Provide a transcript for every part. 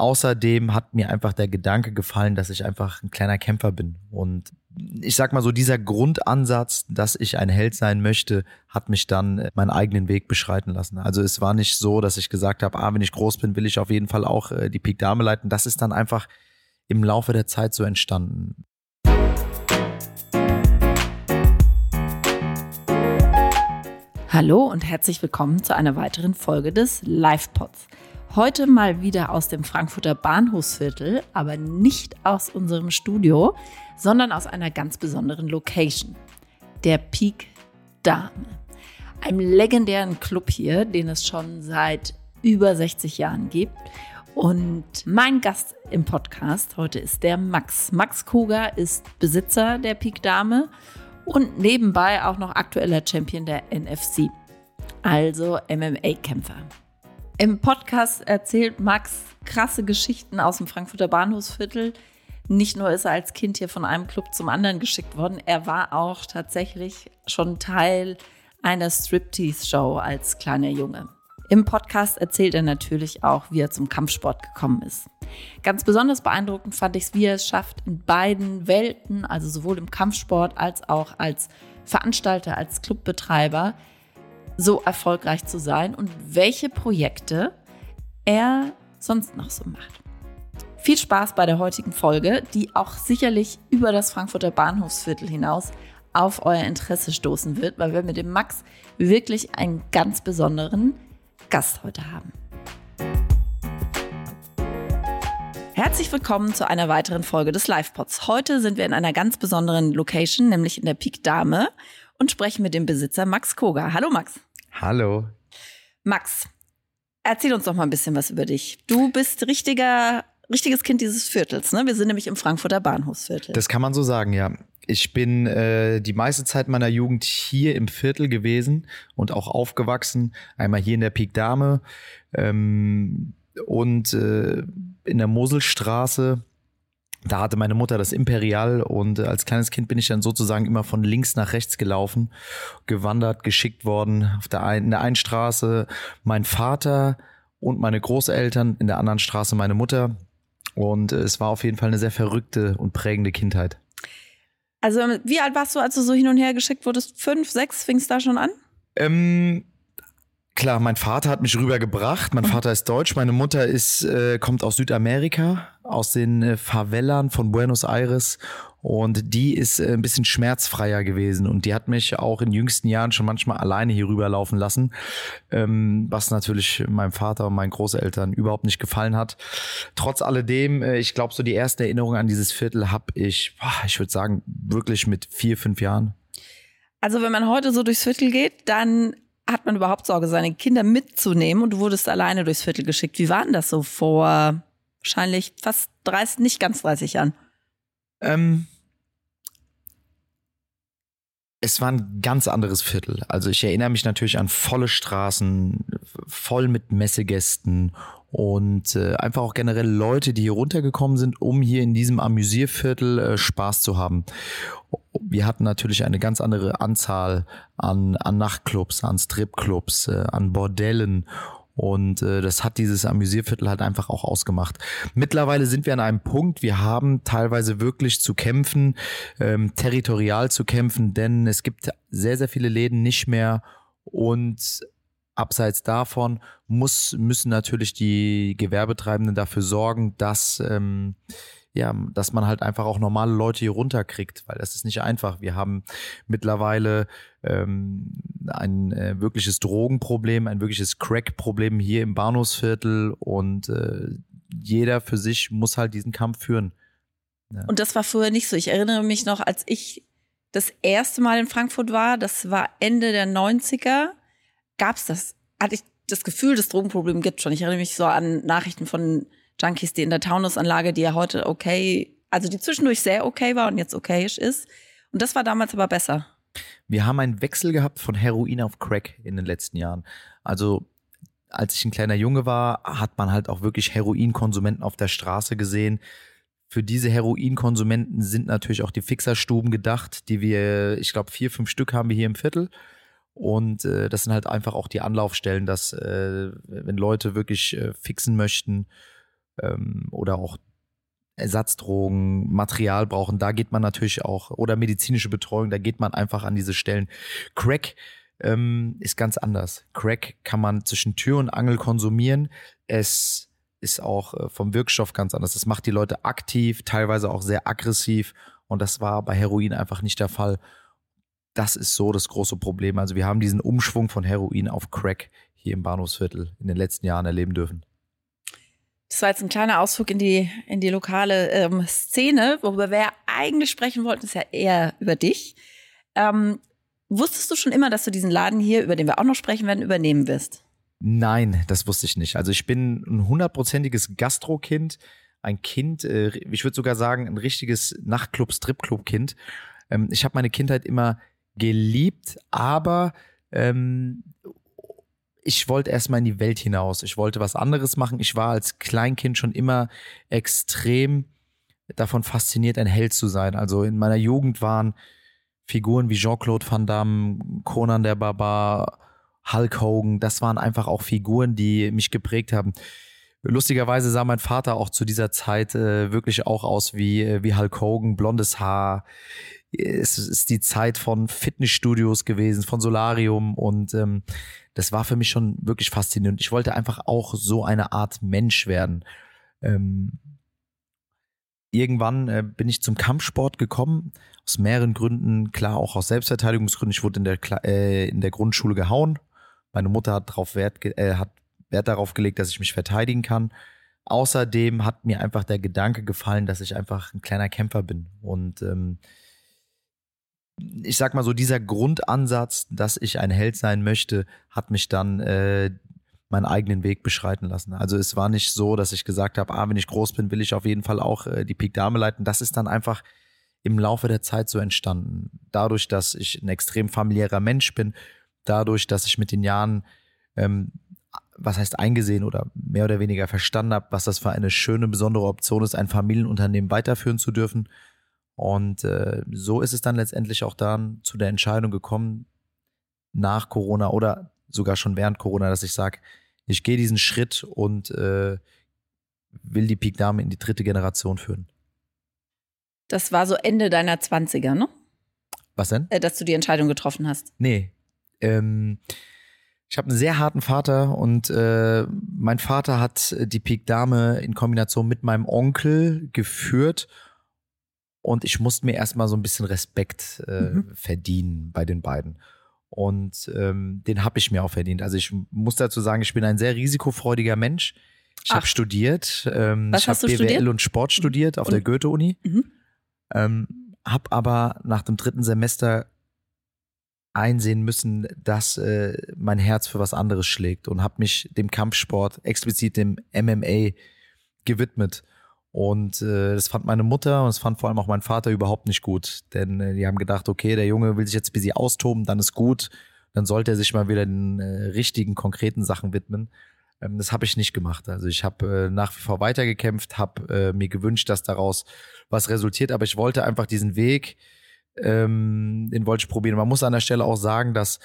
außerdem hat mir einfach der Gedanke gefallen, dass ich einfach ein kleiner Kämpfer bin. Und ich sag mal so, dieser Grundansatz, dass ich ein Held sein möchte, hat mich dann äh, meinen eigenen Weg beschreiten lassen. Also es war nicht so, dass ich gesagt habe, ah, wenn ich groß bin, will ich auf jeden Fall auch äh, die Pik Dame leiten. Das ist dann einfach im Laufe der Zeit so entstanden. Hallo und herzlich willkommen zu einer weiteren Folge des Live-Pods. Heute mal wieder aus dem Frankfurter Bahnhofsviertel, aber nicht aus unserem Studio, sondern aus einer ganz besonderen Location. Der Peak Dame. Einem legendären Club hier, den es schon seit über 60 Jahren gibt. Und mein Gast im Podcast heute ist der Max. Max Koger ist Besitzer der Peak Dame und nebenbei auch noch aktueller Champion der NFC, also MMA-Kämpfer. Im Podcast erzählt Max krasse Geschichten aus dem Frankfurter Bahnhofsviertel. Nicht nur ist er als Kind hier von einem Club zum anderen geschickt worden, er war auch tatsächlich schon Teil einer Striptease-Show als kleiner Junge. Im Podcast erzählt er natürlich auch, wie er zum Kampfsport gekommen ist. Ganz besonders beeindruckend fand ich es, wie er es schafft, in beiden Welten, also sowohl im Kampfsport als auch als Veranstalter, als Clubbetreiber, so erfolgreich zu sein und welche Projekte er sonst noch so macht. Viel Spaß bei der heutigen Folge, die auch sicherlich über das Frankfurter Bahnhofsviertel hinaus auf euer Interesse stoßen wird, weil wir mit dem Max wirklich einen ganz besonderen Gast heute haben. Herzlich willkommen zu einer weiteren Folge des Live-Pods. Heute sind wir in einer ganz besonderen Location, nämlich in der Pik Dame und sprechen mit dem Besitzer Max Koga. Hallo Max. Hallo. Max, erzähl uns doch mal ein bisschen was über dich. Du bist richtiger, richtiges Kind dieses Viertels, ne? Wir sind nämlich im Frankfurter Bahnhofsviertel. Das kann man so sagen, ja. Ich bin äh, die meiste Zeit meiner Jugend hier im Viertel gewesen und auch aufgewachsen. Einmal hier in der Pik Dame ähm, und äh, in der Moselstraße da hatte meine Mutter das Imperial und äh, als kleines Kind bin ich dann sozusagen immer von links nach rechts gelaufen, gewandert, geschickt worden. Auf der einen, in der einen Straße mein Vater und meine Großeltern, in der anderen Straße meine Mutter. Und äh, es war auf jeden Fall eine sehr verrückte und prägende Kindheit. Also, wie alt warst du, als du so hin und her geschickt wurdest? Fünf, sechs, fing es da schon an? Ähm, Klar, mein Vater hat mich rübergebracht. Mein Vater ist deutsch, meine Mutter ist äh, kommt aus Südamerika, aus den äh, Favelan von Buenos Aires und die ist äh, ein bisschen schmerzfreier gewesen und die hat mich auch in jüngsten Jahren schon manchmal alleine hier rüberlaufen lassen, ähm, was natürlich meinem Vater und meinen Großeltern überhaupt nicht gefallen hat. Trotz alledem, äh, ich glaube, so die erste Erinnerung an dieses Viertel habe ich, boah, ich würde sagen, wirklich mit vier, fünf Jahren. Also wenn man heute so durchs Viertel geht, dann hat man überhaupt Sorge, seine Kinder mitzunehmen und du wurdest alleine durchs Viertel geschickt. Wie war denn das so vor wahrscheinlich fast 30, nicht ganz 30 Jahren? Ähm, es war ein ganz anderes Viertel. Also ich erinnere mich natürlich an volle Straßen, voll mit Messegästen und äh, einfach auch generell Leute, die hier runtergekommen sind, um hier in diesem Amüsierviertel äh, Spaß zu haben. Wir hatten natürlich eine ganz andere Anzahl an, an Nachtclubs, an Stripclubs, äh, an Bordellen. Und äh, das hat dieses Amüsierviertel halt einfach auch ausgemacht. Mittlerweile sind wir an einem Punkt, wir haben teilweise wirklich zu kämpfen, ähm, territorial zu kämpfen, denn es gibt sehr, sehr viele Läden nicht mehr. Und abseits davon muss, müssen natürlich die Gewerbetreibenden dafür sorgen, dass ähm, ja, dass man halt einfach auch normale Leute hier runterkriegt, weil das ist nicht einfach. Wir haben mittlerweile ähm, ein äh, wirkliches Drogenproblem, ein wirkliches Crack-Problem hier im Bahnhofsviertel und äh, jeder für sich muss halt diesen Kampf führen. Ja. Und das war früher nicht so. Ich erinnere mich noch, als ich das erste Mal in Frankfurt war, das war Ende der 90er, gab es das, hatte ich das Gefühl, das Drogenproblem gibt schon. Ich erinnere mich so an Nachrichten von Junkies, die in der Taunusanlage, die ja heute okay, also die zwischendurch sehr okay war und jetzt okayisch ist. Und das war damals aber besser. Wir haben einen Wechsel gehabt von Heroin auf Crack in den letzten Jahren. Also als ich ein kleiner Junge war, hat man halt auch wirklich Heroinkonsumenten auf der Straße gesehen. Für diese Heroinkonsumenten sind natürlich auch die Fixerstuben gedacht, die wir, ich glaube, vier, fünf Stück haben wir hier im Viertel. Und äh, das sind halt einfach auch die Anlaufstellen, dass äh, wenn Leute wirklich äh, fixen möchten, ähm, oder auch Ersatzdrogen, Material brauchen, da geht man natürlich auch, oder medizinische Betreuung, da geht man einfach an diese Stellen. Crack ähm, ist ganz anders. Crack kann man zwischen Tür und Angel konsumieren. Es ist auch äh, vom Wirkstoff ganz anders. Das macht die Leute aktiv, teilweise auch sehr aggressiv. Und das war bei Heroin einfach nicht der Fall. Das ist so das große Problem. Also wir haben diesen Umschwung von Heroin auf Crack hier im Bahnhofsviertel in den letzten Jahren erleben dürfen. Das war jetzt ein kleiner Ausflug in die, in die lokale ähm, Szene, worüber wir eigentlich sprechen wollten, ist ja eher über dich. Ähm, wusstest du schon immer, dass du diesen Laden hier, über den wir auch noch sprechen werden, übernehmen wirst? Nein, das wusste ich nicht. Also ich bin ein hundertprozentiges Gastro-Kind, ein Kind, äh, ich würde sogar sagen, ein richtiges Nachtclub-Stripclub-Kind. Ähm, ich habe meine Kindheit immer geliebt, aber ähm, ich wollte erstmal in die Welt hinaus. Ich wollte was anderes machen. Ich war als Kleinkind schon immer extrem davon fasziniert, ein Held zu sein. Also in meiner Jugend waren Figuren wie Jean-Claude Van Damme, Conan der Barbar, Hulk Hogan, das waren einfach auch Figuren, die mich geprägt haben. Lustigerweise sah mein Vater auch zu dieser Zeit äh, wirklich auch aus wie, äh, wie Hulk Hogan, blondes Haar. Es ist die Zeit von Fitnessstudios gewesen, von Solarium und ähm, das war für mich schon wirklich faszinierend. Ich wollte einfach auch so eine Art Mensch werden. Ähm, irgendwann äh, bin ich zum Kampfsport gekommen, aus mehreren Gründen, klar auch aus Selbstverteidigungsgründen. Ich wurde in der, äh, in der Grundschule gehauen. Meine Mutter hat, darauf Wert, äh, hat Wert darauf gelegt, dass ich mich verteidigen kann. Außerdem hat mir einfach der Gedanke gefallen, dass ich einfach ein kleiner Kämpfer bin. Und ähm, ich sag mal so, dieser Grundansatz, dass ich ein Held sein möchte, hat mich dann äh, meinen eigenen Weg beschreiten lassen. Also es war nicht so, dass ich gesagt habe, ah, wenn ich groß bin, will ich auf jeden Fall auch äh, die Pik Dame leiten. Das ist dann einfach im Laufe der Zeit so entstanden. Dadurch, dass ich ein extrem familiärer Mensch bin, dadurch, dass ich mit den Jahren, ähm, was heißt eingesehen oder mehr oder weniger verstanden habe, was das für eine schöne, besondere Option ist, ein Familienunternehmen weiterführen zu dürfen. Und äh, so ist es dann letztendlich auch dann zu der Entscheidung gekommen, nach Corona oder sogar schon während Corona, dass ich sage, ich gehe diesen Schritt und äh, will die Peak Dame in die dritte Generation führen. Das war so Ende deiner 20er, ne? Was denn? Äh, dass du die Entscheidung getroffen hast. Nee. Ähm, ich habe einen sehr harten Vater und äh, mein Vater hat die Peak Dame in Kombination mit meinem Onkel geführt und ich musste mir erstmal so ein bisschen Respekt äh, mhm. verdienen bei den beiden. Und ähm, den habe ich mir auch verdient. Also ich muss dazu sagen, ich bin ein sehr risikofreudiger Mensch. Ich habe studiert, ähm, ich habe BWL studiert? und Sport studiert auf und? der Goethe-Uni. Mhm. Ähm, habe aber nach dem dritten Semester einsehen müssen, dass äh, mein Herz für was anderes schlägt und habe mich dem Kampfsport, explizit dem MMA gewidmet. Und äh, das fand meine Mutter und das fand vor allem auch mein Vater überhaupt nicht gut. Denn äh, die haben gedacht, okay, der Junge will sich jetzt ein bisschen austoben, dann ist gut. Dann sollte er sich mal wieder den äh, richtigen, konkreten Sachen widmen. Ähm, das habe ich nicht gemacht. Also ich habe äh, nach wie vor weitergekämpft, habe äh, mir gewünscht, dass daraus was resultiert. Aber ich wollte einfach diesen Weg, ähm, den wollte ich probieren. Man muss an der Stelle auch sagen, dass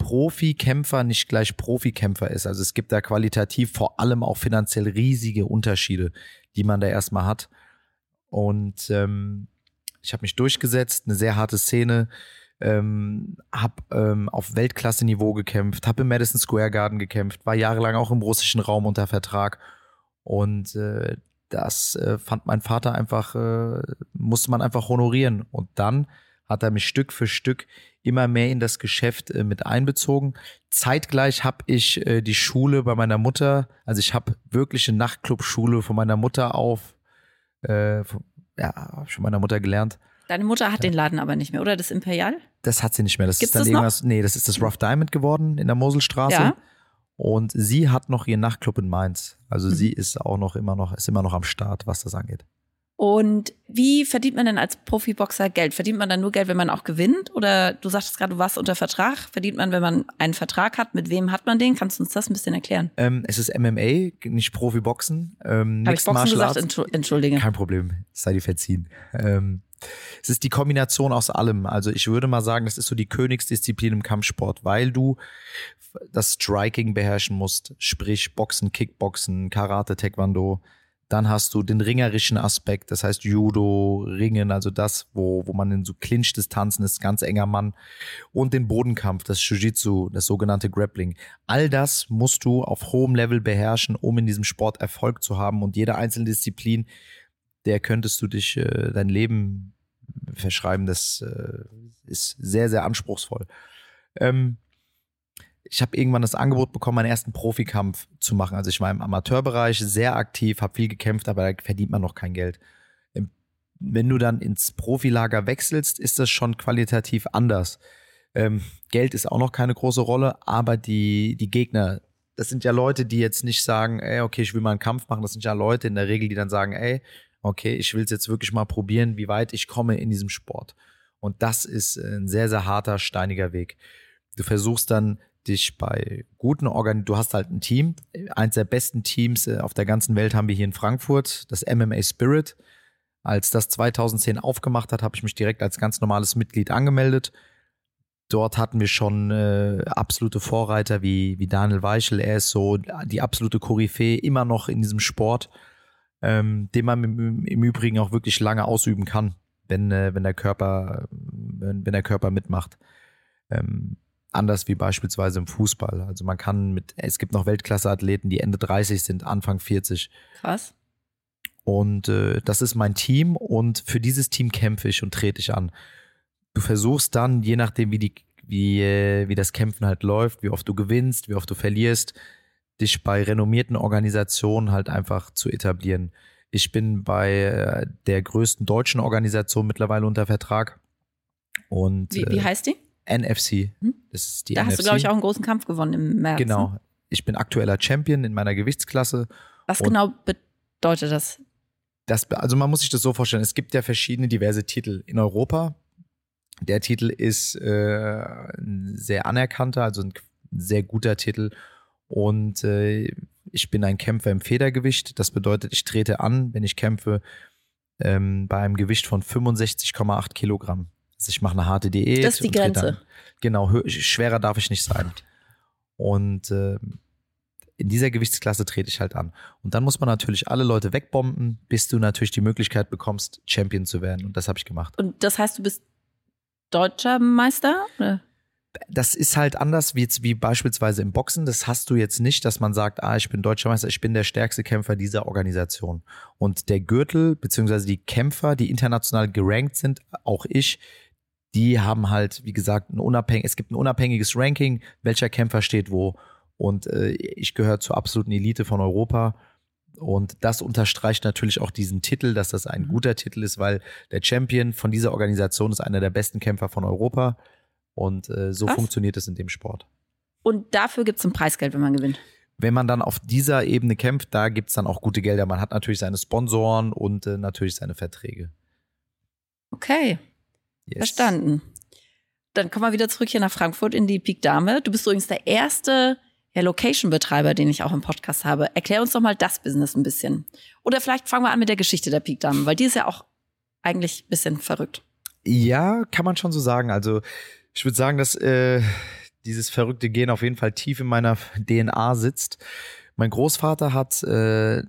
Profikämpfer nicht gleich Profikämpfer ist. Also es gibt da qualitativ vor allem auch finanziell riesige Unterschiede die man da erstmal hat. Und ähm, ich habe mich durchgesetzt, eine sehr harte Szene, ähm, habe ähm, auf Weltklasse-Niveau gekämpft, habe im Madison Square Garden gekämpft, war jahrelang auch im russischen Raum unter Vertrag und äh, das äh, fand mein Vater einfach, äh, musste man einfach honorieren. Und dann hat er mich Stück für Stück immer mehr in das Geschäft äh, mit einbezogen. Zeitgleich habe ich äh, die Schule bei meiner Mutter, also ich habe wirklich eine Nachtclub-Schule von meiner Mutter auf, äh, von, ja, habe ich von meiner Mutter gelernt. Deine Mutter hat ja. den Laden aber nicht mehr, oder? Das Imperial? Das hat sie nicht mehr. Das Gibt's ist dann das irgendwas. Noch? Nee, das ist das Rough Diamond geworden in der Moselstraße. Ja. Und sie hat noch ihren Nachtclub in Mainz. Also mhm. sie ist auch noch immer noch, ist immer noch am Start, was das angeht. Und wie verdient man denn als Profiboxer Geld? Verdient man dann nur Geld, wenn man auch gewinnt? Oder du sagtest gerade, du warst unter Vertrag. Verdient man, wenn man einen Vertrag hat? Mit wem hat man den? Kannst du uns das ein bisschen erklären? Ähm, es ist MMA, nicht Profiboxen. Ähm, Habe ich Boxen gesagt? Arts. Entschuldige. Kein Problem, sei dir verziehen. Ähm, es ist die Kombination aus allem. Also ich würde mal sagen, das ist so die Königsdisziplin im Kampfsport, weil du das Striking beherrschen musst, sprich Boxen, Kickboxen, Karate, Taekwondo, Dann hast du den ringerischen Aspekt, das heißt Judo, Ringen, also das, wo, wo man in so Clinch-Distanzen ist, ganz enger Mann. Und den Bodenkampf, das Jiu-Jitsu, das sogenannte Grappling. All das musst du auf hohem Level beherrschen, um in diesem Sport Erfolg zu haben. Und jede einzelne Disziplin, der könntest du dich äh, dein Leben verschreiben. Das äh, ist sehr, sehr anspruchsvoll. Ähm, ich habe irgendwann das Angebot bekommen, meinen ersten Profikampf zu machen. Also ich war im Amateurbereich sehr aktiv, habe viel gekämpft, aber da verdient man noch kein Geld. Wenn du dann ins Profilager wechselst, ist das schon qualitativ anders. Ähm, Geld ist auch noch keine große Rolle, aber die, die Gegner, das sind ja Leute, die jetzt nicht sagen, ey, okay, ich will mal einen Kampf machen. Das sind ja Leute in der Regel, die dann sagen, ey, okay, ich will es jetzt wirklich mal probieren, wie weit ich komme in diesem Sport. Und das ist ein sehr, sehr harter, steiniger Weg. Du versuchst dann dich bei guten Organen, du hast halt ein Team, eins der besten Teams äh, auf der ganzen Welt haben wir hier in Frankfurt, das MMA Spirit. Als das 2010 aufgemacht hat, habe ich mich direkt als ganz normales Mitglied angemeldet. Dort hatten wir schon äh, absolute Vorreiter wie, wie Daniel Weichel. Er ist so die absolute Koryphäe immer noch in diesem Sport, ähm, den man im, im Übrigen auch wirklich lange ausüben kann, wenn, äh, wenn, der, Körper, wenn, wenn der Körper mitmacht. Ähm, anders wie beispielsweise im Fußball. Also man kann mit, es gibt noch Weltklasse-Athleten, die Ende 30 sind, Anfang 40. Krass. Und äh, das ist mein Team und für dieses Team kämpfe ich und trete ich an. Du versuchst dann, je nachdem, wie, die, wie, äh, wie das Kämpfen halt läuft, wie oft du gewinnst, wie oft du verlierst, dich bei renommierten Organisationen halt einfach zu etablieren. Ich bin bei äh, der größten deutschen Organisation mittlerweile unter Vertrag. Und, wie, wie äh, heißt die? NFC. Hm? Das ist die da NFC. hast du, glaube ich, auch einen großen Kampf gewonnen im März. Genau. Ne? Ich bin aktueller Champion in meiner Gewichtsklasse. Was genau bedeutet das? das? Also man muss sich das so vorstellen, es gibt ja verschiedene diverse Titel in Europa. Der Titel ist äh, ein sehr anerkannter, also ein sehr guter Titel. Und äh, ich bin ein Kämpfer im Federgewicht. Das bedeutet, ich trete an, wenn ich kämpfe, ähm, bei einem Gewicht von 65,8 Kilogramm. Also ich mache eine harte Diät. Das ist die Grenze. genau, schwerer darf ich nicht sein. Und äh, in dieser Gewichtsklasse trete ich halt an. Und dann muss man natürlich alle Leute wegbomben, bis du natürlich die Möglichkeit bekommst, Champion zu werden. Und das habe ich gemacht. Und das heißt, du bist deutscher Meister? Oder? Das ist halt anders wie jetzt wie beispielsweise im Boxen. Das hast du jetzt nicht, dass man sagt, ah, ich bin deutscher Meister, ich bin der stärkste Kämpfer dieser Organisation. Und der Gürtel beziehungsweise die Kämpfer, die international gerankt sind, auch ich, die haben halt, wie gesagt, ein unabhängig, es gibt ein unabhängiges Ranking, welcher Kämpfer steht wo. Und äh, ich gehöre zur absoluten Elite von Europa. Und das unterstreicht natürlich auch diesen Titel, dass das ein mhm. guter Titel ist, weil der Champion von dieser Organisation ist einer der besten Kämpfer von Europa. Und äh, so Was? funktioniert es in dem Sport. Und dafür gibt es ein Preisgeld, wenn man gewinnt. Wenn man dann auf dieser Ebene kämpft, da gibt es dann auch gute Gelder. Man hat natürlich seine Sponsoren und äh, natürlich seine Verträge. Okay. Yes. Verstanden. Dann kommen wir wieder zurück hier nach Frankfurt in die Peak Dame. Du bist übrigens der erste ja, Location-Betreiber, den ich auch im Podcast habe. Erklär uns doch mal das Business ein bisschen. Oder vielleicht fangen wir an mit der Geschichte der Peak Dame, weil die ist ja auch eigentlich ein bisschen verrückt. Ja, kann man schon so sagen. Also ich würde sagen, dass äh, dieses verrückte Gen auf jeden Fall tief in meiner DNA sitzt. Mein Großvater hat äh,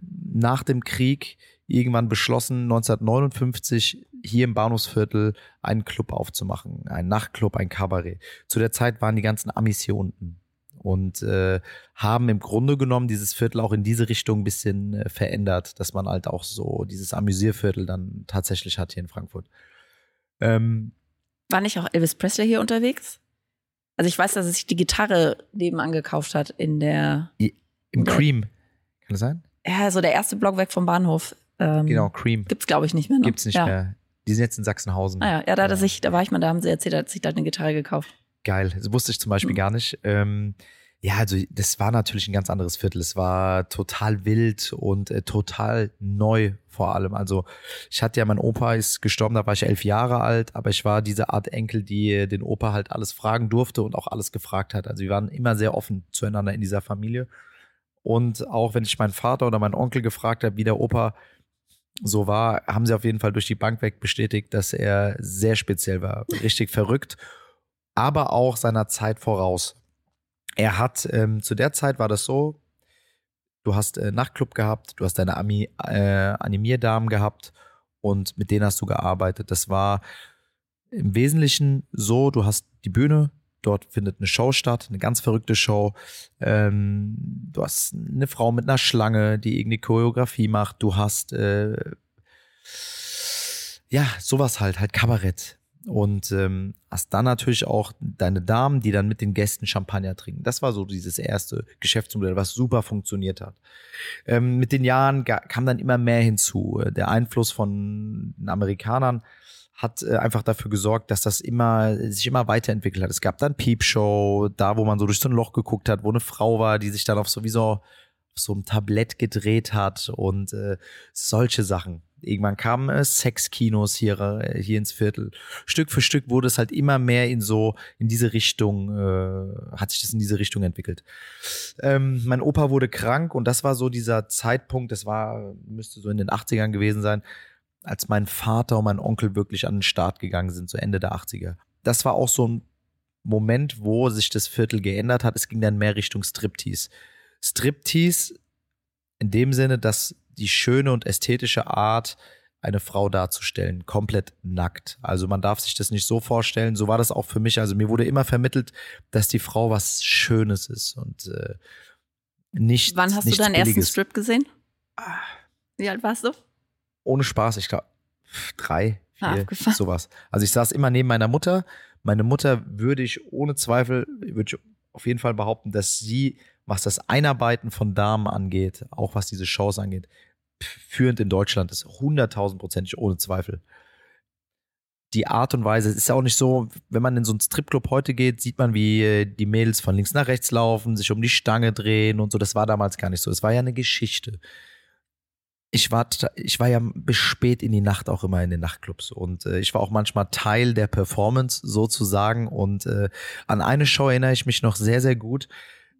nach dem Krieg irgendwann beschlossen, 1959 hier im Bahnhofsviertel einen Club aufzumachen, einen Nachtclub, ein Kabarett. Zu der Zeit waren die ganzen Amis hier unten und äh, haben im Grunde genommen dieses Viertel auch in diese Richtung ein bisschen äh, verändert, dass man halt auch so dieses Amüsierviertel dann tatsächlich hat hier in Frankfurt. Ähm, War nicht auch Elvis Presley hier unterwegs? Also ich weiß, dass er sich die Gitarre nebenan gekauft hat in der Im Cream. Kann das sein? Ja, so der erste Block weg vom Bahnhof. Ähm, genau, Cream. Gibt's, glaube ich, nicht mehr. Ne? Gibt's nicht ja. mehr. Die sind jetzt in Sachsenhausen. Ah ja, ja da, ja. Ich, da war ich mal, da haben sie erzählt, da hat sich da eine Gitarre gekauft. Geil, das wusste ich zum Beispiel mhm. gar nicht. Ähm, ja, also das war natürlich ein ganz anderes Viertel. Es war total wild und äh, total neu vor allem. Also ich hatte ja, mein Opa ist gestorben, da war ich elf Jahre alt, aber ich war diese Art Enkel, die äh, den Opa halt alles fragen durfte und auch alles gefragt hat. Also wir waren immer sehr offen zueinander in dieser Familie. Und auch wenn ich meinen Vater oder meinen Onkel gefragt habe, wie der Opa so war, haben sie auf jeden Fall durch die Bank weg bestätigt, dass er sehr speziell war, richtig verrückt, aber auch seiner Zeit voraus. Er hat, ähm, zu der Zeit war das so, Du hast äh, Nachtclub gehabt, du hast deine Ami, äh, Animierdamen gehabt und mit denen hast du gearbeitet. Das war im Wesentlichen so, du hast die Bühne, dort findet eine Show statt, eine ganz verrückte Show. Ähm, du hast eine Frau mit einer Schlange, die irgendeine Choreografie macht. Du hast äh, ja sowas halt, halt Kabarett. Und ähm, hast dann natürlich auch deine Damen, die dann mit den Gästen Champagner trinken. Das war so dieses erste Geschäftsmodell, was super funktioniert hat. Ähm, mit den Jahren kam dann immer mehr hinzu. Der Einfluss von Amerikanern hat äh, einfach dafür gesorgt, dass das immer sich immer weiterentwickelt hat. Es gab dann Peepshow, da wo man so durch so ein Loch geguckt hat, wo eine Frau war, die sich dann auf sowieso auf so einem Tablett gedreht hat und äh, solche Sachen. Irgendwann kamen äh, Sexkinos hier, äh, hier ins Viertel. Stück für Stück wurde es halt immer mehr in so, in diese Richtung, äh, hat sich das in diese Richtung entwickelt. Ähm, mein Opa wurde krank und das war so dieser Zeitpunkt, das war, müsste so in den 80ern gewesen sein, als mein Vater und mein Onkel wirklich an den Start gegangen sind, so Ende der 80er. Das war auch so ein Moment, wo sich das Viertel geändert hat. Es ging dann mehr Richtung Striptease. Striptease in dem Sinne, dass die schöne und ästhetische Art, eine Frau darzustellen, komplett nackt. Also man darf sich das nicht so vorstellen. So war das auch für mich. Also mir wurde immer vermittelt, dass die Frau was Schönes ist und äh, nicht. Wann hast du deinen Billiges. ersten Strip gesehen? Wie alt warst du? Ohne Spaß, ich glaube drei, vier, ah, sowas. Also ich saß immer neben meiner Mutter. Meine Mutter würde ich ohne Zweifel, würde ich auf jeden Fall behaupten, dass sie, was das Einarbeiten von Damen angeht, auch was diese Shows angeht, führend in Deutschland ist, hunderttausendprozentig ohne Zweifel. Die Art und Weise, es ist ja auch nicht so, wenn man in so einen Stripclub heute geht, sieht man, wie äh, die Mädels von links nach rechts laufen, sich um die Stange drehen und so. Das war damals gar nicht so. Es war ja eine Geschichte. Ich war, ich war ja bis spät in die Nacht auch immer in den Nachtclubs und äh, ich war auch manchmal Teil der Performance sozusagen und äh, an eine Show erinnere ich mich noch sehr, sehr gut.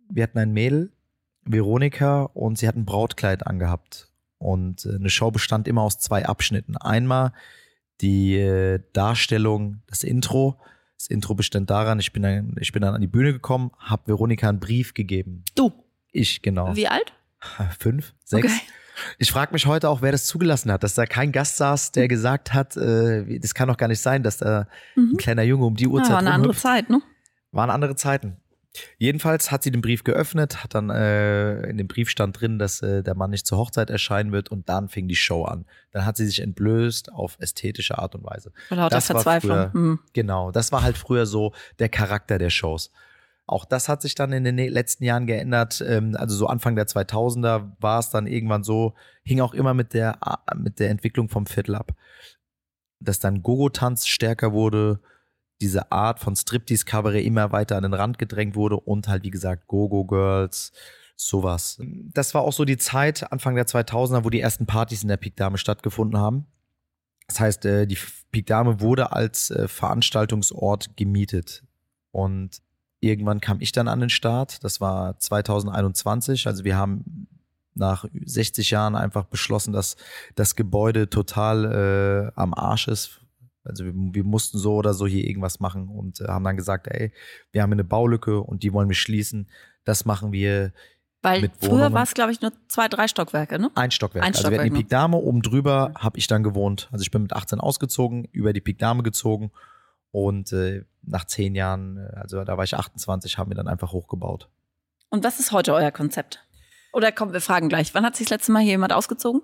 Wir hatten ein Mädel, Veronika, und sie hat ein Brautkleid angehabt und äh, eine Show bestand immer aus zwei Abschnitten. Einmal die äh, Darstellung, das Intro. Das Intro bestand daran, ich bin dann, ich bin dann an die Bühne gekommen, habe Veronika einen Brief gegeben. Du? Ich, genau. Wie alt? Fünf, sechs. Okay. Ich frage mich heute auch, wer das zugelassen hat, dass da kein Gast saß, der gesagt hat, äh, das kann doch gar nicht sein, dass da mhm. ein kleiner Junge um die Uhrzeit. Ja, war eine andere Zeit, ne? Waren andere Zeiten. Jedenfalls hat sie den Brief geöffnet, hat dann äh, in dem Brief stand drin, dass äh, der Mann nicht zur Hochzeit erscheinen wird und dann fing die Show an. Dann hat sie sich entblößt auf ästhetische Art und Weise. Lauter das Verzweiflung. Früher, mhm. Genau, das war halt früher so der Charakter der Shows. Auch das hat sich dann in den ne-, letzten Jahren geändert. Ähm, also so Anfang der 2000er war es dann irgendwann so, hing auch immer mit der, mit der Entwicklung vom Viertel ab. Dass dann Gogo-Tanz stärker wurde, diese Art von Striptease-Cabaret immer weiter an den Rand gedrängt wurde und halt, wie gesagt, Go-Go-Girls, sowas. Das war auch so die Zeit, Anfang der 2000er, wo die ersten Partys in der Pik Dame stattgefunden haben. Das heißt, äh, die Pik Dame wurde als äh, Veranstaltungsort gemietet. Und irgendwann kam ich dann an den Start. Das war 2021. Also wir haben nach 60 Jahren einfach beschlossen, dass das Gebäude total äh, am Arsch ist also wir, wir, mussten so oder so hier irgendwas machen und äh, haben dann gesagt, ey, wir haben eine Baulücke und die wollen wir schließen. Das machen wir. Weil mit früher war es, glaube ich, nur zwei, drei Stockwerke, ne? Ein Stockwerk. Ein also wir hatten die Pik Dame, oben drüber habe ich dann gewohnt. Also ich bin mit 18 ausgezogen, über die Pik Dame gezogen und äh, nach zehn Jahren, äh, also da war ich 28, haben wir dann einfach hochgebaut. Und was ist heute euer Konzept? Oder komm, wir fragen gleich. Wann hat sich das letzte Mal hier jemand ausgezogen?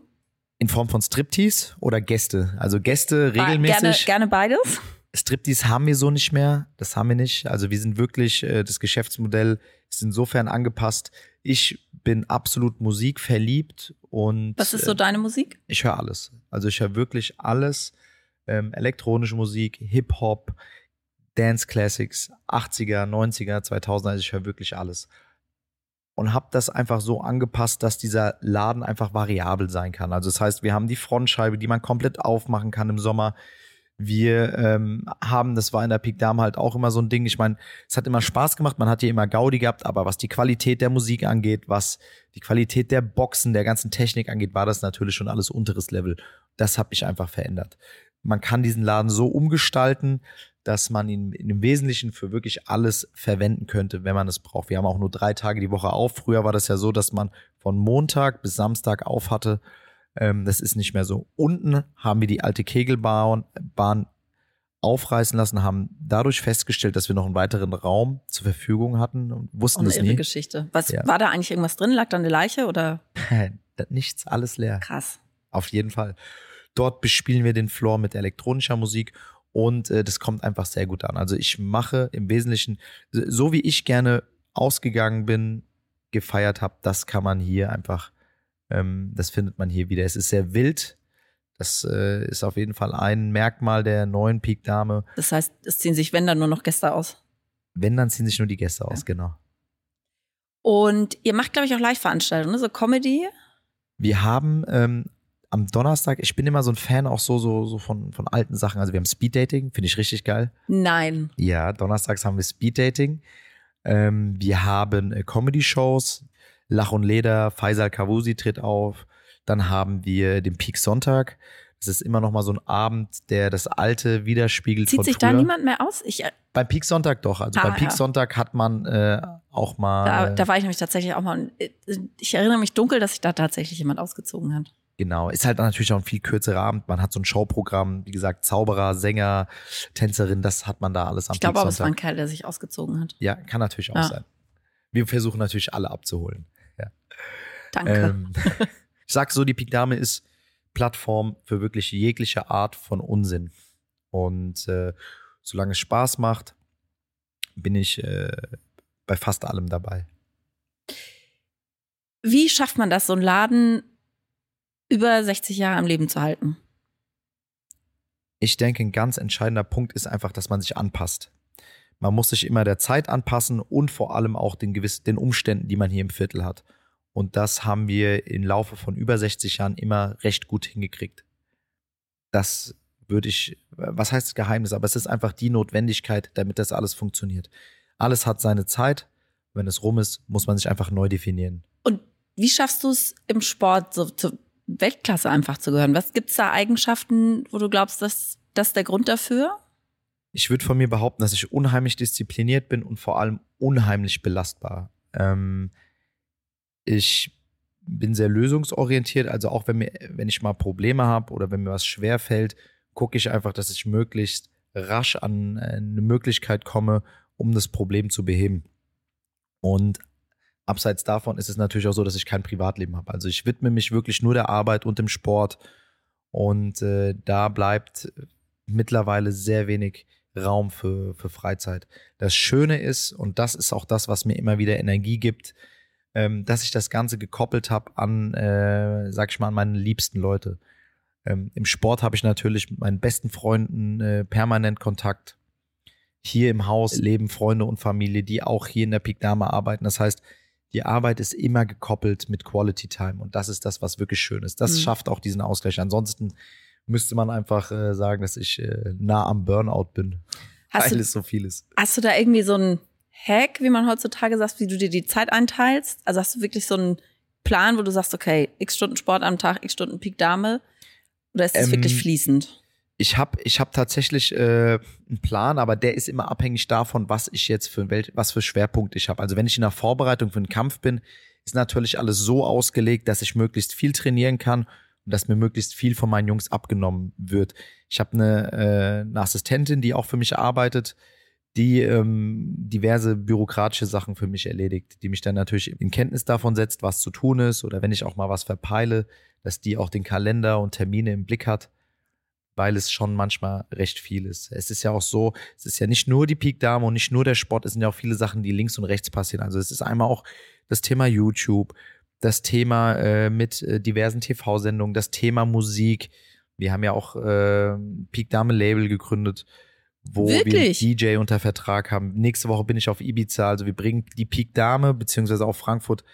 In Form von Striptease oder Gäste? Also Gäste regelmäßig. Gerne, gerne beides. Striptease haben wir so nicht mehr. Das haben wir nicht. Also wir sind wirklich, äh, das Geschäftsmodell ist insofern angepasst. Ich bin absolut musikverliebt und. Was ist so äh, deine Musik? Ich höre alles. Also ich höre wirklich alles. Ähm, elektronische Musik, Hip-Hop, Dance Classics, 80er, 90er, 2000er. Also ich höre wirklich alles und habe das einfach so angepasst, dass dieser Laden einfach variabel sein kann. Also das heißt, wir haben die Frontscheibe, die man komplett aufmachen kann im Sommer. Wir ähm, haben, das war in der Peak Dame halt auch immer so ein Ding. Ich meine, es hat immer Spaß gemacht, man hat hier immer Gaudi gehabt, aber was die Qualität der Musik angeht, was die Qualität der Boxen, der ganzen Technik angeht, war das natürlich schon alles unteres Level. Das habe ich einfach verändert. Man kann diesen Laden so umgestalten, dass man ihn im Wesentlichen für wirklich alles verwenden könnte, wenn man es braucht. Wir haben auch nur drei Tage die Woche auf. Früher war das ja so, dass man von Montag bis Samstag auf hatte. Ähm, das ist nicht mehr so. Unten haben wir die alte Kegelbahn Bahn aufreißen lassen, haben dadurch festgestellt, dass wir noch einen weiteren Raum zur Verfügung hatten und wussten es nie. Geschichte. Was ja. war da eigentlich irgendwas drin? Lag da eine Leiche oder? Nichts, alles leer. Krass. Auf jeden Fall. Dort bespielen wir den Floor mit elektronischer Musik und äh, das kommt einfach sehr gut an. Also ich mache im Wesentlichen, so wie ich gerne ausgegangen bin, gefeiert habe, das kann man hier einfach, ähm, das findet man hier wieder. Es ist sehr wild. Das äh, ist auf jeden Fall ein Merkmal der neuen Peak Dame. Das heißt, es ziehen sich, wenn dann nur noch Gäste aus. Wenn, dann ziehen sich nur die Gäste aus, ja. genau. Und ihr macht, glaube ich, auch Live-Veranstaltungen, ne? so Comedy. Wir haben ähm, am Donnerstag, ich bin immer so ein Fan auch so, so, so von, von alten Sachen. Also wir haben Speed Dating, finde ich richtig geil. Nein. Ja, donnerstags haben wir Speed Dating. Ähm, wir haben äh, Comedy-Shows, Lach und Leder, Faisal Kavusi tritt auf. Dann haben wir den Peak Sonntag. Das ist immer noch mal so ein Abend, der das Alte widerspiegelt. Zieht sich früher. da niemand mehr aus? Ich, äh beim Peak Sonntag doch. Also ah, beim Peak Sonntag hat man äh, auch mal. Da, da, war ich nämlich tatsächlich auch mal. Äh, ich erinnere mich dunkel, dass sich da tatsächlich jemand ausgezogen hat. Genau, ist halt natürlich auch ein viel kürzerer Abend. Man hat so ein Showprogramm, wie gesagt, Zauberer, Sänger, Tänzerin, das hat man da alles am Ich glaube aber, es war ein Kerl, der sich ausgezogen hat. Ja, kann natürlich auch ja. sein. Wir versuchen natürlich alle abzuholen. Ja. Danke. Ähm, ich sag so, die Pik Dame ist Plattform für wirklich jegliche Art von Unsinn. Und äh, solange es Spaß macht, bin ich äh, bei fast allem dabei. Wie schafft man das, so einen Laden über 60 Jahre am Leben zu halten? Ich denke, ein ganz entscheidender Punkt ist einfach, dass man sich anpasst. Man muss sich immer der Zeit anpassen und vor allem auch den, gewissen, den Umständen, die man hier im Viertel hat. Und das haben wir im Laufe von über 60 Jahren immer recht gut hingekriegt. Das würde ich, was heißt Geheimnis, aber es ist einfach die Notwendigkeit, damit das alles funktioniert. Alles hat seine Zeit. Wenn es rum ist, muss man sich einfach neu definieren. Und wie schaffst du es im Sport so zur Weltklasse einfach zu gehören? Was gibt es da Eigenschaften, wo du glaubst, dass das der Grund dafür? Ich würde von mir behaupten, dass ich unheimlich diszipliniert bin und vor allem unheimlich belastbar. Ähm, ich bin sehr lösungsorientiert, also auch wenn, mir, wenn ich mal Probleme habe oder wenn mir was schwer fällt, gucke ich einfach, dass ich möglichst rasch an äh, eine Möglichkeit komme, um das Problem zu beheben. Und abseits davon ist es natürlich auch so, dass ich kein Privatleben habe. Also ich widme mich wirklich nur der Arbeit und dem Sport. Und äh, da bleibt mittlerweile sehr wenig Raum für, für Freizeit. Das Schöne ist, und das ist auch das, was mir immer wieder Energie gibt, ähm, dass ich das Ganze gekoppelt habe an, äh, sag ich mal, an meine liebsten Leute. Ähm, Im Sport habe ich natürlich mit meinen besten Freunden äh, permanent Kontakt. Hier im Haus leben Freunde und Familie, die auch hier in der Peak Dame arbeiten. Das heißt, die Arbeit ist immer gekoppelt mit Quality Time und das ist das, was wirklich schön ist. Das mhm. schafft auch diesen Ausgleich. Ansonsten müsste man einfach äh, sagen, dass ich äh, nah am Burnout bin, hast weil du, es so viel ist. Hast du da irgendwie so ein Hack, wie man heutzutage sagt, wie du dir die Zeit einteilst? Also hast du wirklich so einen Plan, wo du sagst, okay, x Stunden Sport am Tag, x Stunden Peak Dame? Oder ist das ähm, wirklich fließend? Ich habe ich hab tatsächlich äh, einen Plan, aber der ist immer abhängig davon, was ich jetzt für Welt, was für Schwerpunkt ich habe. Also wenn ich in der Vorbereitung für einen Kampf bin, ist natürlich alles so ausgelegt, dass ich möglichst viel trainieren kann und dass mir möglichst viel von meinen Jungs abgenommen wird. Ich habe eine, äh, eine Assistentin, die auch für mich arbeitet, die ähm, diverse bürokratische Sachen für mich erledigt, die mich dann natürlich in Kenntnis davon setzt, was zu tun ist oder wenn ich auch mal was verpeile, dass die auch den Kalender und Termine im Blick hat, weil es schon manchmal recht viel ist. Es ist ja auch so, es ist ja nicht nur die Peak Dame und nicht nur der Sport, es sind ja auch viele Sachen, die links und rechts passieren. Also es ist einmal auch das Thema YouTube, das Thema äh, mit äh, diversen TV-Sendungen, das Thema Musik. Wir haben ja auch äh, Peak Dame Label gegründet wo Wirklich? wir DJ unter Vertrag haben. Nächste Woche bin ich auf Ibiza, also wir bringen die Peak Dame beziehungsweise auch Frankfurt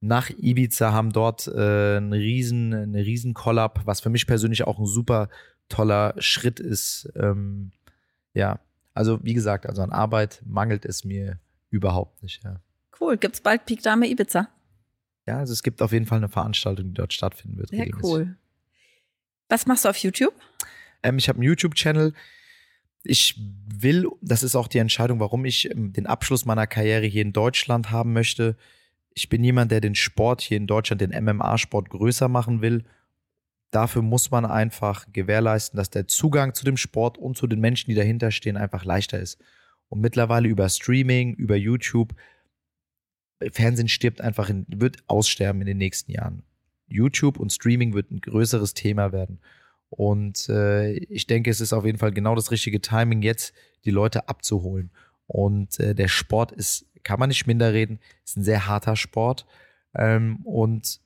nach Ibiza, haben dort äh, einen riesen, eine riesen Collab, was für mich persönlich auch ein super toller Schritt ist. Ähm, ja, also wie gesagt, also an Arbeit mangelt es mir überhaupt nicht. Ja. Cool, gibt's bald Peak Dame Ibiza? Ja, also es gibt auf jeden Fall eine Veranstaltung, die dort stattfinden wird. Sehr cool. Was machst du auf YouTube? Ähm, ich habe einen YouTube-Channel. Ich will, das ist auch die Entscheidung, warum ich ähm, den Abschluss meiner Karriere hier in Deutschland haben möchte. Ich bin jemand, der den Sport hier in Deutschland, den MMA-Sport größer machen will. Dafür muss man einfach gewährleisten, dass der Zugang zu dem Sport und zu den Menschen, die dahinter stehen, einfach leichter ist. Und mittlerweile über Streaming, über YouTube, Fernsehen stirbt einfach, in, wird aussterben in den nächsten Jahren. YouTube und Streaming wird ein größeres Thema werden. Und äh, ich denke, es ist auf jeden Fall genau das richtige Timing, jetzt die Leute abzuholen. Und äh, der Sport ist, kann man nicht minder reden, ist ein sehr harter Sport. Ähm, und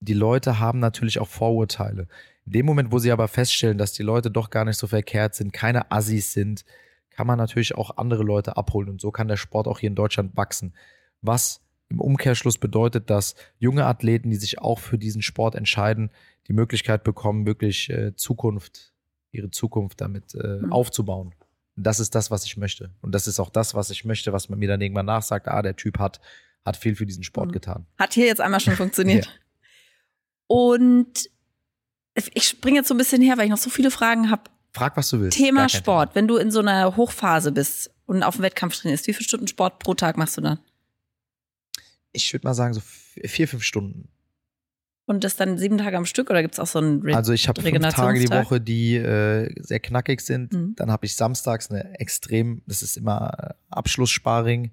die Leute haben natürlich auch Vorurteile. In dem Moment, wo sie aber feststellen, dass die Leute doch gar nicht so verkehrt sind, keine Assis sind, kann man natürlich auch andere Leute abholen. Und so kann der Sport auch hier in Deutschland wachsen. Was im Umkehrschluss bedeutet, dass junge Athleten, die sich auch für diesen Sport entscheiden, die Möglichkeit bekommen, wirklich äh, Zukunft, ihre Zukunft damit äh, mhm. aufzubauen. Und das ist das, was ich möchte. Und das ist auch das, was ich möchte, was man mir dann irgendwann nachsagt, ah, der Typ hat, hat viel für diesen Sport mhm. getan. Hat hier jetzt einmal schon funktioniert. ja. Und ich springe jetzt so ein bisschen her, weil ich noch so viele Fragen habe. Frag, was du willst. Thema Sport. Thema. Wenn du in so einer Hochphase bist und auf dem Wettkampf trainierst, wie viele Stunden Sport pro Tag machst du dann? Ich würde mal sagen, so vier, fünf Stunden. Und das dann sieben Tage am Stück oder gibt es auch so ein Re Also ich habe fünf Tage die Woche, die äh, sehr knackig sind. Mhm. Dann habe ich samstags eine extrem, das ist immer Abschlusssparing.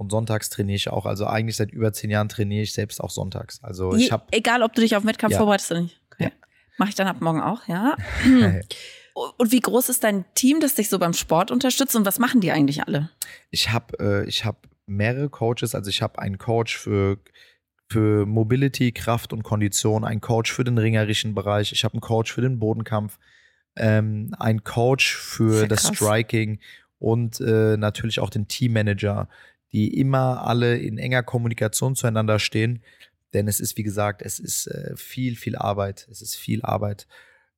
Und sonntags trainiere ich auch. Also eigentlich seit über zehn Jahren trainiere ich selbst auch sonntags. Also ich habe. Egal, ob du dich auf Wettkampf ja. vorbereitest oder nicht. Okay. Ja. Mache ich dann ab morgen auch, ja. und wie groß ist dein Team, das dich so beim Sport unterstützt und was machen die eigentlich alle? Ich habe äh, ich hab mehrere Coaches. Also ich habe einen Coach für für Mobility, Kraft und Kondition, einen Coach für den ringerischen Bereich, ich habe einen Coach für den Bodenkampf, ähm, einen Coach für das Striking und äh, natürlich auch den Teammanager, die immer alle in enger Kommunikation zueinander stehen. Denn es ist, wie gesagt, es ist äh, viel, viel Arbeit. Es ist viel Arbeit.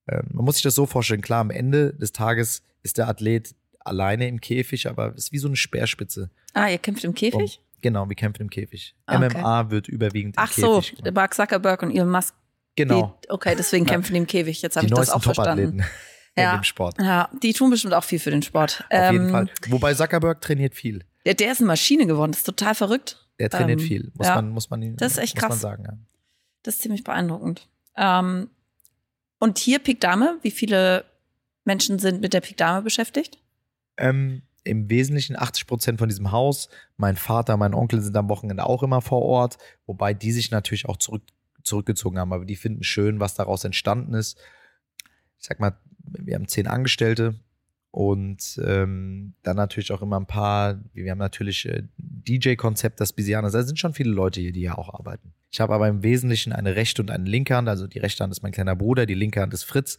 Ähm, man muss sich das so vorstellen. Klar, am Ende des Tages ist der Athlet alleine im Käfig, aber es ist wie so eine Speerspitze. Ah, ihr kämpft im Käfig? Und, genau, wir kämpfen im Käfig. Okay. MMA wird überwiegend im Ach Käfig. Ach so, Mark Zuckerberg und Elon Musk. Genau. Die, okay, deswegen kämpfen die im Käfig. Jetzt habe ich das auch verstanden. Ja, dem Sport. Ja, die tun bestimmt auch viel für den Sport. Auf jeden ähm, Fall. Wobei Zuckerberg trainiert viel. Der, der ist eine Maschine geworden, das ist total verrückt. Der trainiert ähm, viel, muss, ja. man, muss man Das ist echt krass. sagen, ja. Das ist ziemlich beeindruckend. Ähm, und hier Pik Dame, wie viele Menschen sind mit der Pik Dame beschäftigt? Ähm, Im Wesentlichen 80 Prozent von diesem Haus. Mein Vater, mein Onkel sind am Wochenende auch immer vor Ort, wobei die sich natürlich auch zurück, zurückgezogen haben. Aber die finden schön, was daraus entstanden ist. Ich sag mal, wir haben zehn Angestellte, und ähm, dann natürlich auch immer ein paar, wir haben natürlich äh, DJ-Konzept, das Bisianas. Da sind schon viele Leute hier, die hier auch arbeiten. Ich habe aber im Wesentlichen eine rechte und eine linke Hand. Also die rechte Hand ist mein kleiner Bruder, die linke Hand ist Fritz.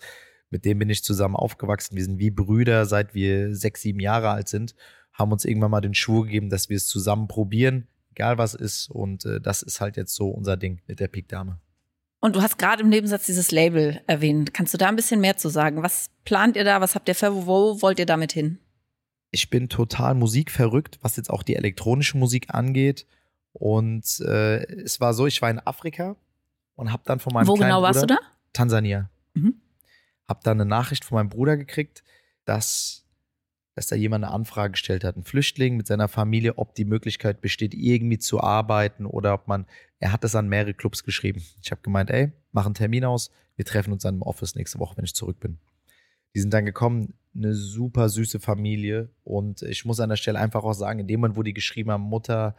Mit dem bin ich zusammen aufgewachsen. Wir sind wie Brüder, seit wir sechs, sieben Jahre alt sind. Haben uns irgendwann mal den Schwur gegeben, dass wir es zusammen probieren, egal was ist. Und äh, das ist halt jetzt so unser Ding mit der Pik Dame. Und du hast gerade im Nebensatz dieses Label erwähnt. Kannst du da ein bisschen mehr zu sagen? Was plant ihr da? Was habt ihr für? Wo wollt ihr damit hin? Ich bin total musikverrückt, was jetzt auch die elektronische Musik angeht. Und äh, es war so, ich war in Afrika und habe dann von meinem Wo genau warst Bruder, du da? Tansania. Mhm. Hab dann eine Nachricht von meinem Bruder gekriegt, dass dass da jemand eine Anfrage gestellt hat, ein Flüchtling mit seiner Familie, ob die Möglichkeit besteht, irgendwie zu arbeiten oder ob man, er hat das an mehrere Clubs geschrieben. Ich habe gemeint, ey, mach einen Termin aus, wir treffen uns dann im Office nächste Woche, wenn ich zurück bin. Die sind dann gekommen, eine super süße Familie und ich muss an der Stelle einfach auch sagen, in dem Moment, wo die geschrieben haben, Mutter,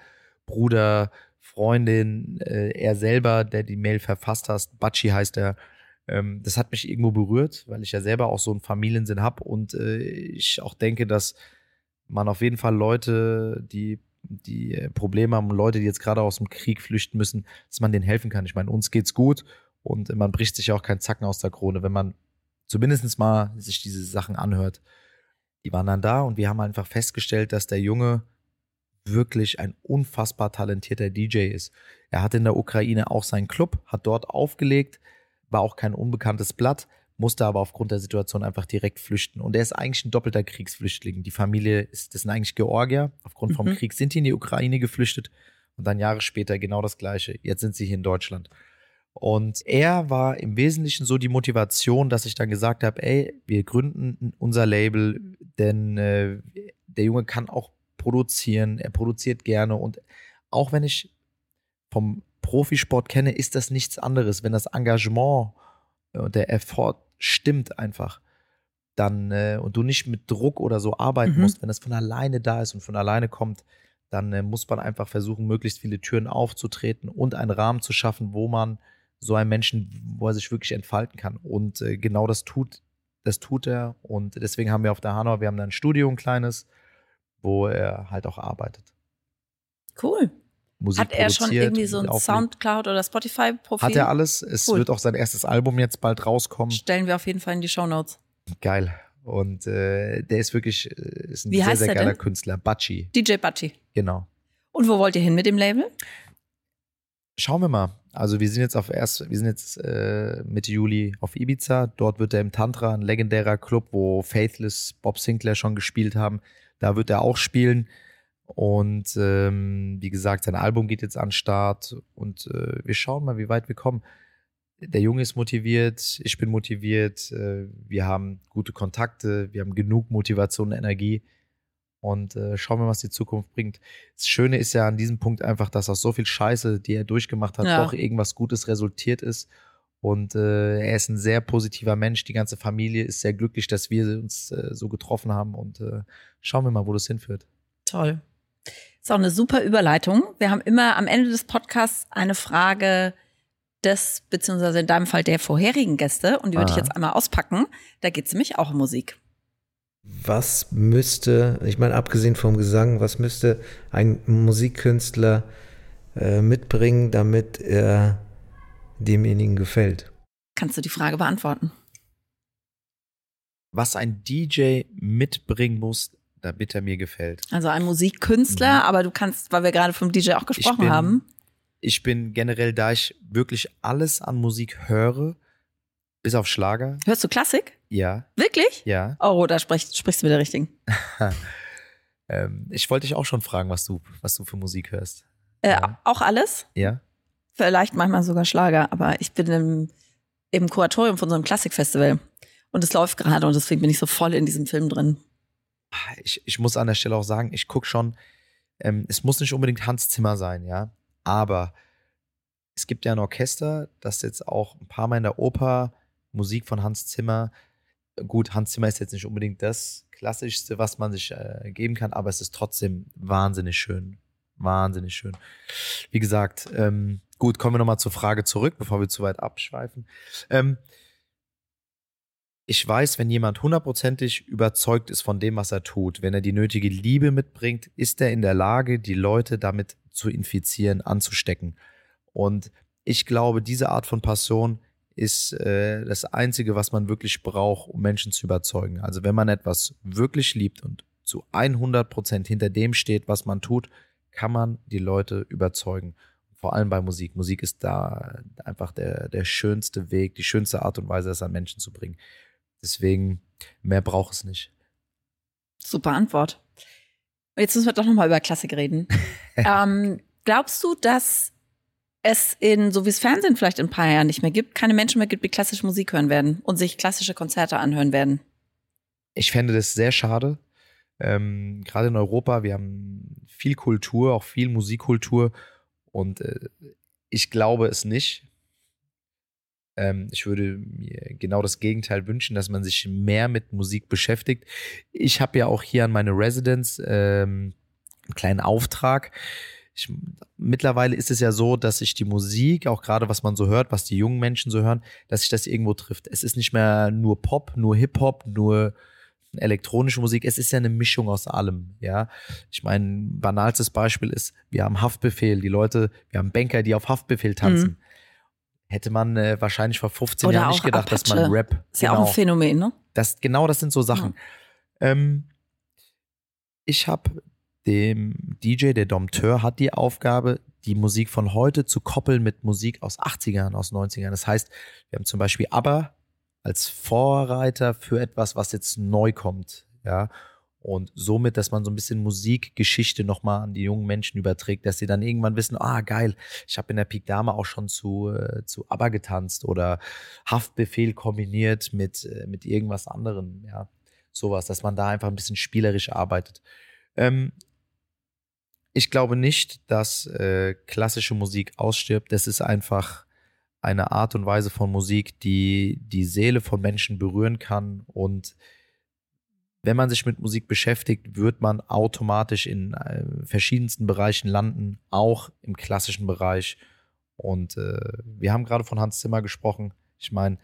Bruder, Freundin, äh, er selber, der die Mail verfasst hat, Batschi heißt er, ähm, das hat mich irgendwo berührt, weil ich ja selber auch so einen Familiensinn habe und äh, ich auch denke, dass man auf jeden Fall Leute, die die äh, Probleme haben, Leute, die jetzt gerade aus dem Krieg flüchten müssen, dass man denen helfen kann. Ich meine, uns geht's gut und man bricht sich ja auch keinen Zacken aus der Krone, wenn man zumindest mal sich diese Sachen anhört. Die waren dann da und wir haben einfach festgestellt, dass der Junge wirklich ein unfassbar talentierter DJ ist. Er hat in der Ukraine auch seinen Club, hat dort aufgelegt, war auch kein unbekanntes Blatt, musste aber aufgrund der Situation einfach direkt flüchten. Und er ist eigentlich ein doppelter Kriegsflüchtling. Die Familie ist, das sind eigentlich Georgier. Aufgrund mhm. vom Krieg sind die in die Ukraine geflüchtet und dann Jahre später genau das Gleiche. Jetzt sind sie hier in Deutschland. Und er war im Wesentlichen so die Motivation, dass ich dann gesagt habe, ey, wir gründen unser Label, denn äh, der Junge kann auch produzieren, er produziert gerne und auch wenn ich vom Profisport kenne, ist das nichts anderes. Wenn das Engagement und der Effort stimmt einfach, dann äh, und du nicht mit Druck oder so arbeiten mhm. musst, wenn das von alleine da ist und von alleine kommt, dann äh, muss man einfach versuchen, möglichst viele Türen aufzutreten und einen Rahmen zu schaffen, wo man so einen Menschen, wo er sich wirklich entfalten kann. Und äh, genau das tut, das tut er. Und deswegen haben wir auf der Hanau, wir haben da ein Studio, ein kleines, wo er halt auch arbeitet. Cool. Musik Hat er schon irgendwie so ein Soundcloud oder Spotify-Profil? Hat er alles. Es cool. wird auch sein erstes Album jetzt bald rauskommen. Stellen wir auf jeden Fall in die Show Notes. Geil. Und äh, der ist wirklich äh, ist ein Wie sehr, sehr geiler denn? Künstler. Bachi. DJ Bachi. Genau. Und wo wollt ihr hin mit dem Label? Schauen wir mal. Also wir sind jetzt auf erst, wir sind jetzt äh, Mitte Juli auf Ibiza. Dort wird er im Tantra, ein legendärer Club, wo Faithless, Bob Sinclair schon gespielt haben. Da wird er auch spielen. Und ähm, wie gesagt, sein Album geht jetzt an Start und äh, wir schauen mal, wie weit wir kommen. Der Junge ist motiviert, ich bin motiviert, äh, wir haben gute Kontakte, wir haben genug Motivation und Energie und äh, schauen wir, was die Zukunft bringt. Das Schöne ist ja an diesem Punkt einfach, dass aus so viel Scheiße, die er durchgemacht hat, ja. doch irgendwas Gutes resultiert ist. Und äh, er ist ein sehr positiver Mensch. Die ganze Familie ist sehr glücklich, dass wir uns äh, so getroffen haben. Und äh, schauen wir mal, wo das hinführt. Toll. Ist auch eine super Überleitung. Wir haben immer am Ende des Podcasts eine Frage des, beziehungsweise in deinem Fall der vorherigen Gäste. Und die würde ich jetzt einmal auspacken. Da geht es nämlich auch um Musik. Was müsste, ich meine, abgesehen vom Gesang, was müsste ein Musikkünstler äh, mitbringen, damit er demjenigen gefällt? Kannst du die Frage beantworten? Was ein DJ mitbringen muss, damit er mir gefällt. Also ein Musikkünstler, mhm. aber du kannst, weil wir gerade vom DJ auch gesprochen ich bin, haben. Ich bin generell, da ich wirklich alles an Musik höre, bis auf Schlager. Hörst du Klassik? Ja. Wirklich? Ja. Oh, da sprichst, sprichst du mit der Richtigen. ähm, ich wollte dich auch schon fragen, was du, was du für Musik hörst. Äh, ja. Auch alles? Ja. Vielleicht manchmal sogar Schlager, aber ich bin im, im Kuratorium von so einem Klassikfestival. Und es läuft gerade und deswegen bin ich so voll in diesem Film drin. Ich, ich muss an der Stelle auch sagen, ich gucke schon, ähm, es muss nicht unbedingt Hans Zimmer sein, ja. Aber es gibt ja ein Orchester, das jetzt auch ein paar Mal in der Oper Musik von Hans Zimmer. Gut, Hans Zimmer ist jetzt nicht unbedingt das Klassischste, was man sich äh, geben kann, aber es ist trotzdem wahnsinnig schön. Wahnsinnig schön. Wie gesagt, ähm, gut, kommen wir nochmal zur Frage zurück, bevor wir zu weit abschweifen. Ähm, ich weiß, wenn jemand hundertprozentig überzeugt ist von dem, was er tut, wenn er die nötige Liebe mitbringt, ist er in der Lage, die Leute damit zu infizieren, anzustecken. Und ich glaube, diese Art von Passion ist äh, das Einzige, was man wirklich braucht, um Menschen zu überzeugen. Also wenn man etwas wirklich liebt und zu 100 Prozent hinter dem steht, was man tut, kann man die Leute überzeugen. Vor allem bei Musik. Musik ist da einfach der, der schönste Weg, die schönste Art und Weise, es an Menschen zu bringen. Deswegen, mehr braucht es nicht. Super Antwort. Jetzt müssen wir doch nochmal über Klassik reden. ähm, glaubst du, dass es in, so wie es Fernsehen vielleicht in ein paar Jahren nicht mehr gibt, keine Menschen mehr gibt, die klassische Musik hören werden und sich klassische Konzerte anhören werden. Ich fände das sehr schade. Ähm, Gerade in Europa, wir haben viel Kultur, auch viel Musikkultur und äh, ich glaube es nicht. Ähm, ich würde mir genau das Gegenteil wünschen, dass man sich mehr mit Musik beschäftigt. Ich habe ja auch hier an meine Residence ähm, einen kleinen Auftrag ich, mittlerweile ist es ja so, dass sich die Musik, auch gerade was man so hört, was die jungen Menschen so hören, dass sich das irgendwo trifft. Es ist nicht mehr nur Pop, nur Hip-Hop, nur elektronische Musik, es ist ja eine Mischung aus allem, ja. Ich meine, banalstes Beispiel ist, wir haben Haftbefehl, die Leute, wir haben Banker, die auf Haftbefehl tanzen. Mhm. Hätte man äh, wahrscheinlich vor 15 Oder Jahren nicht gedacht, Apache. dass man Rap. Ist genau, ja auch ein genau Phänomen, ne? Das, genau das sind so Sachen. Ja. Ähm, ich habe dem DJ, der Dompteur, hat die Aufgabe, die Musik von heute zu koppeln mit Musik aus 80ern, aus 90ern. Das heißt, wir haben zum Beispiel ABBA als Vorreiter für etwas, was jetzt neu kommt, ja. Und somit, dass man so ein bisschen Musikgeschichte nochmal an die jungen Menschen überträgt, dass sie dann irgendwann wissen, ah geil, ich habe in der Peak Dame auch schon zu, äh, zu ABBA getanzt oder Haftbefehl kombiniert mit, äh, mit irgendwas anderem, ja. Sowas, dass man da einfach ein bisschen spielerisch arbeitet. Ähm, ich glaube nicht, dass äh, klassische Musik ausstirbt. Das ist einfach eine Art und Weise von Musik, die die Seele von Menschen berühren kann und wenn man sich mit Musik beschäftigt, wird man automatisch in äh, verschiedensten Bereichen landen, auch im klassischen Bereich. Und äh, wir haben gerade von Hans Zimmer gesprochen. Ich meine,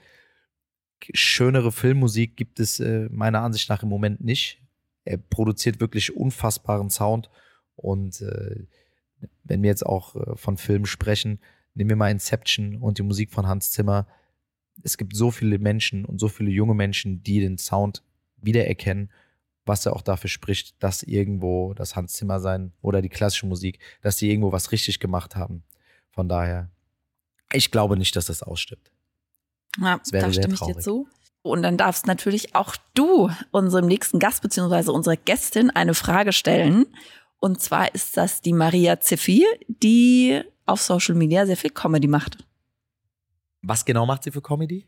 schönere Filmmusik gibt es äh, meiner Ansicht nach im Moment nicht. Er produziert wirklich unfassbaren Sound. Und äh, wenn wir jetzt auch äh, von Filmen sprechen, nehmen wir mal Inception und die Musik von Hans Zimmer. Es gibt so viele Menschen und so viele junge Menschen, die den Sound wiedererkennen, was ja auch dafür spricht, dass irgendwo das Hans Zimmer sein oder die klassische Musik, dass die irgendwo was richtig gemacht haben. Von daher, ich glaube nicht, dass das ausstirbt. Ja, das wäre da stimme ich dir zu. Und dann darfst natürlich auch du unserem nächsten Gast beziehungsweise unserer Gästin eine Frage stellen. Und zwar ist das die Maria Ziffi, die auf Social Media sehr viel Comedy macht. Was genau macht sie für Comedy?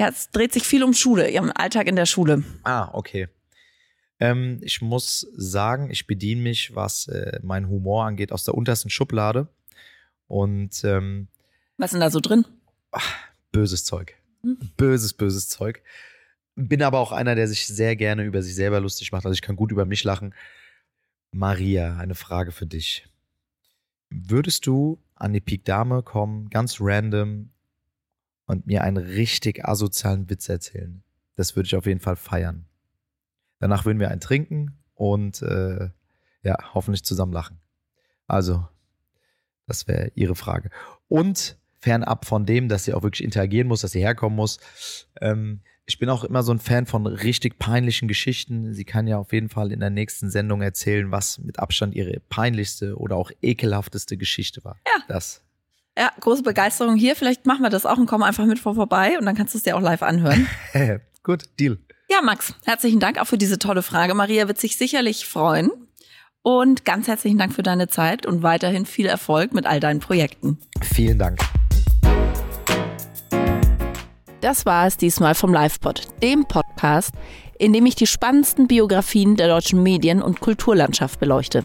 Ja, es dreht sich viel um Schule, ihrem Alltag in der Schule. Ah, okay. Ähm, ich muss sagen, ich bediene mich, was äh, mein Humor angeht, aus der untersten Schublade. Und ähm, was ist denn da so drin? Ach, böses Zeug. Hm? Böses, böses Zeug. Bin aber auch einer, der sich sehr gerne über sich selber lustig macht. Also ich kann gut über mich lachen. Maria, eine Frage für dich. Würdest du an die Peak Dame kommen, ganz random, und mir einen richtig asozialen Witz erzählen. Das würde ich auf jeden Fall feiern. Danach würden wir einen trinken und äh, ja, hoffentlich zusammen lachen. Also, das wäre Ihre Frage. Und fernab von dem, dass sie auch wirklich interagieren muss, dass sie herkommen muss. Ähm, ich bin auch immer so ein Fan von richtig peinlichen Geschichten. Sie kann ja auf jeden Fall in der nächsten Sendung erzählen, was mit Abstand ihre peinlichste oder auch ekelhafteste Geschichte war. Ja. Das ja, große Begeisterung hier. Vielleicht machen wir das auch und kommen einfach mit vor vorbei und dann kannst du es dir auch live anhören. Gut, Deal. Ja, Max, herzlichen Dank auch für diese tolle Frage. Maria wird sich sicherlich freuen. Und ganz herzlichen Dank für deine Zeit und weiterhin viel Erfolg mit all deinen Projekten. Vielen Dank. Das war es diesmal vom LivePod, dem Podcast, in dem ich die spannendsten Biografien der deutschen Medien- und Kulturlandschaft beleuchte.